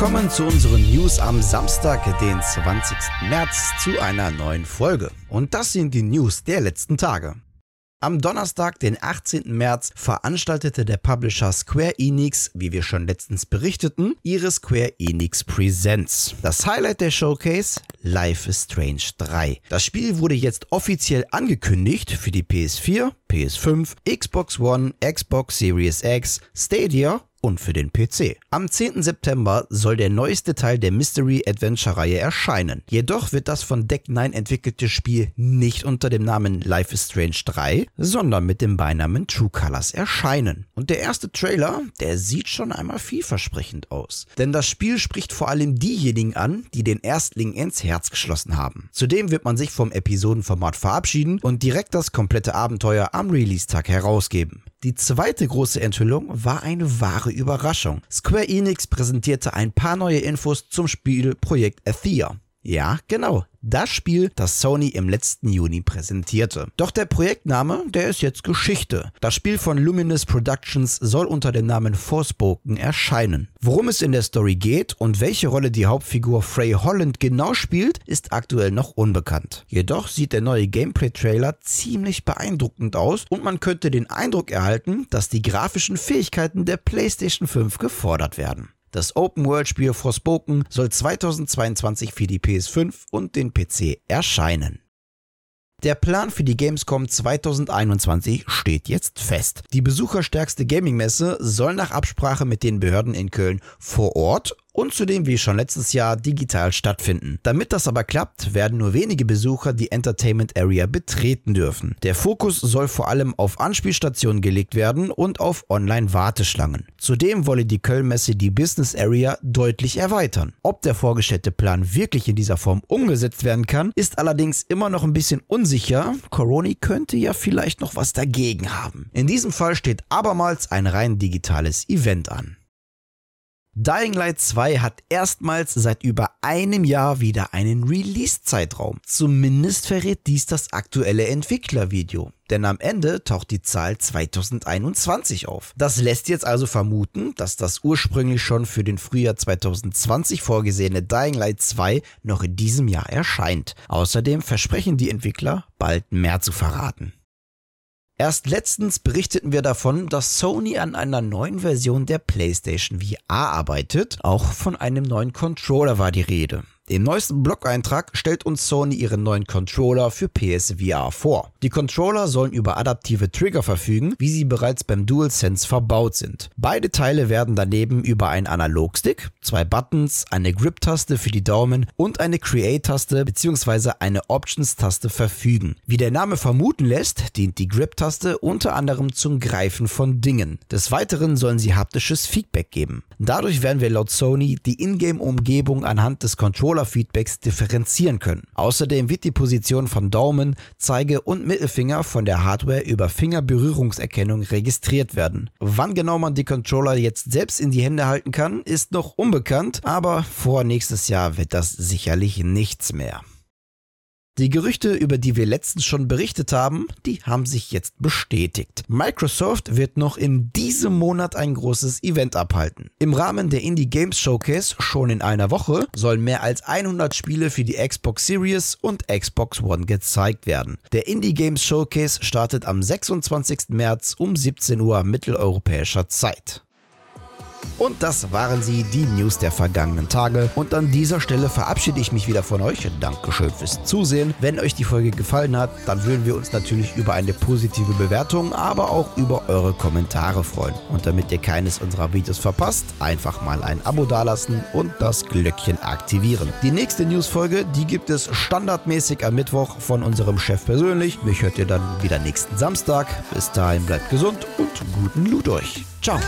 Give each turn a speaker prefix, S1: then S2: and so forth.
S1: Willkommen zu unseren News am Samstag, den 20. März, zu einer neuen Folge. Und das sind die News der letzten Tage. Am Donnerstag, den 18. März, veranstaltete der Publisher Square Enix, wie wir schon letztens berichteten, ihre Square Enix Presents. Das Highlight der Showcase? Life is Strange 3. Das Spiel wurde jetzt offiziell angekündigt für die PS4, PS5, Xbox One, Xbox Series X, Stadia und für den PC. Am 10. September soll der neueste Teil der Mystery Adventure Reihe erscheinen. Jedoch wird das von Deck 9 entwickelte Spiel nicht unter dem Namen Life is Strange 3, sondern mit dem Beinamen True Colors erscheinen. Und der erste Trailer, der sieht schon einmal vielversprechend aus. Denn das Spiel spricht vor allem diejenigen an, die den Erstling ins Herz geschlossen haben. Zudem wird man sich vom Episodenformat verabschieden und direkt das komplette Abenteuer am Release-Tag herausgeben. Die zweite große Enthüllung war eine wahre Überraschung. Square Enix präsentierte ein paar neue Infos zum Spiel Projekt Athea. Ja, genau. Das Spiel, das Sony im letzten Juni präsentierte. Doch der Projektname, der ist jetzt Geschichte. Das Spiel von Luminous Productions soll unter dem Namen Forspoken erscheinen. Worum es in der Story geht und welche Rolle die Hauptfigur Frey Holland genau spielt, ist aktuell noch unbekannt. Jedoch sieht der neue Gameplay-Trailer ziemlich beeindruckend aus und man könnte den Eindruck erhalten, dass die grafischen Fähigkeiten der PlayStation 5 gefordert werden. Das Open-World-Spiel Forspoken soll 2022 für die PS5 und den PC erscheinen. Der Plan für die Gamescom 2021 steht jetzt fest. Die besucherstärkste Gaming-Messe soll nach Absprache mit den Behörden in Köln vor Ort und zudem wie schon letztes Jahr digital stattfinden. Damit das aber klappt, werden nur wenige Besucher die Entertainment Area betreten dürfen. Der Fokus soll vor allem auf Anspielstationen gelegt werden und auf Online-Warteschlangen. Zudem wolle die Kölnmesse die Business Area deutlich erweitern. Ob der vorgestellte Plan wirklich in dieser Form umgesetzt werden kann, ist allerdings immer noch ein bisschen unsicher. Coroni könnte ja vielleicht noch was dagegen haben. In diesem Fall steht abermals ein rein digitales Event an. Dying Light 2 hat erstmals seit über einem Jahr wieder einen Release-Zeitraum. Zumindest verrät dies das aktuelle Entwicklervideo. Denn am Ende taucht die Zahl 2021 auf. Das lässt jetzt also vermuten, dass das ursprünglich schon für den Frühjahr 2020 vorgesehene Dying Light 2 noch in diesem Jahr erscheint. Außerdem versprechen die Entwickler, bald mehr zu verraten. Erst letztens berichteten wir davon, dass Sony an einer neuen Version der PlayStation VR arbeitet. Auch von einem neuen Controller war die Rede. Im neuesten Blog-Eintrag stellt uns Sony ihren neuen Controller für PSVR vor. Die Controller sollen über adaptive Trigger verfügen, wie sie bereits beim DualSense verbaut sind. Beide Teile werden daneben über einen Analogstick, zwei Buttons, eine Grip-Taste für die Daumen und eine Create-Taste bzw. eine Options-Taste verfügen. Wie der Name vermuten lässt, dient die Grip-Taste unter anderem zum Greifen von Dingen. Des Weiteren sollen sie haptisches Feedback geben. Dadurch werden wir laut Sony die Ingame-Umgebung anhand des Controllers Controller-Feedbacks differenzieren können. Außerdem wird die Position von Daumen, Zeige und Mittelfinger von der Hardware über Fingerberührungserkennung registriert werden. Wann genau man die Controller jetzt selbst in die Hände halten kann, ist noch unbekannt, aber vor nächstes Jahr wird das sicherlich nichts mehr. Die Gerüchte, über die wir letztens schon berichtet haben, die haben sich jetzt bestätigt. Microsoft wird noch in diesem Monat ein großes Event abhalten. Im Rahmen der Indie Games Showcase schon in einer Woche sollen mehr als 100 Spiele für die Xbox Series und Xbox One gezeigt werden. Der Indie Games Showcase startet am 26. März um 17 Uhr mitteleuropäischer Zeit. Und das waren sie, die News der vergangenen Tage. Und an dieser Stelle verabschiede ich mich wieder von euch. Dankeschön fürs Zusehen. Wenn euch die Folge gefallen hat, dann würden wir uns natürlich über eine positive Bewertung, aber auch über eure Kommentare freuen. Und damit ihr keines unserer Videos verpasst, einfach mal ein Abo dalassen und das Glöckchen aktivieren. Die nächste Newsfolge, die gibt es standardmäßig am Mittwoch von unserem Chef persönlich. Mich hört ihr dann wieder nächsten Samstag. Bis dahin bleibt gesund und guten Loot euch. Ciao.